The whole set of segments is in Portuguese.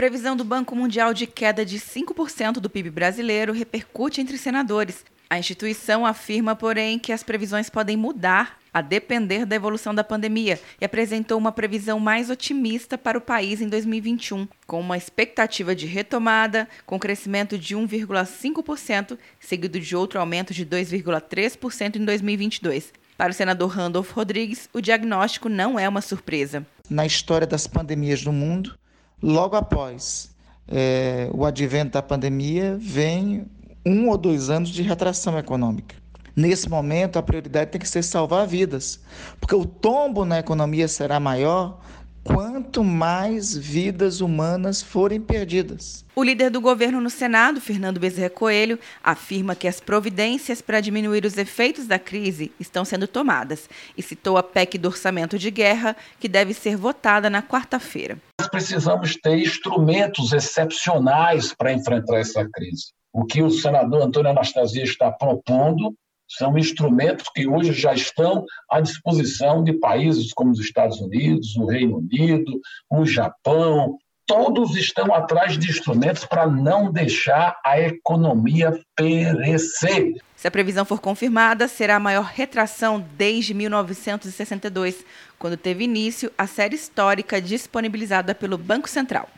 Previsão do Banco Mundial de queda de 5% do PIB brasileiro repercute entre senadores. A instituição afirma, porém, que as previsões podem mudar a depender da evolução da pandemia e apresentou uma previsão mais otimista para o país em 2021, com uma expectativa de retomada, com crescimento de 1,5%, seguido de outro aumento de 2,3% em 2022. Para o senador Randolph Rodrigues, o diagnóstico não é uma surpresa. Na história das pandemias no mundo, logo após é, o advento da pandemia, vem um ou dois anos de retração econômica. Nesse momento, a prioridade tem que ser salvar vidas, porque o tombo na economia será maior quanto mais vidas humanas forem perdidas. O líder do governo no Senado, Fernando Bezerra Coelho, afirma que as providências para diminuir os efeitos da crise estão sendo tomadas e citou a PEC do orçamento de guerra, que deve ser votada na quarta-feira. Nós precisamos ter instrumentos excepcionais para enfrentar essa crise. O que o senador Antônio Anastasia está propondo são instrumentos que hoje já estão à disposição de países como os Estados Unidos, o Reino Unido, o Japão. Todos estão atrás de instrumentos para não deixar a economia perecer. Se a previsão for confirmada, será a maior retração desde 1962, quando teve início a série histórica disponibilizada pelo Banco Central.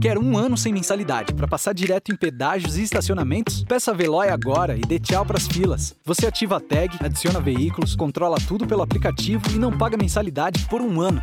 Quer um ano sem mensalidade para passar direto em pedágios e estacionamentos? Peça a Veloy agora e dê tchau para as filas. Você ativa a tag, adiciona veículos, controla tudo pelo aplicativo e não paga mensalidade por um ano.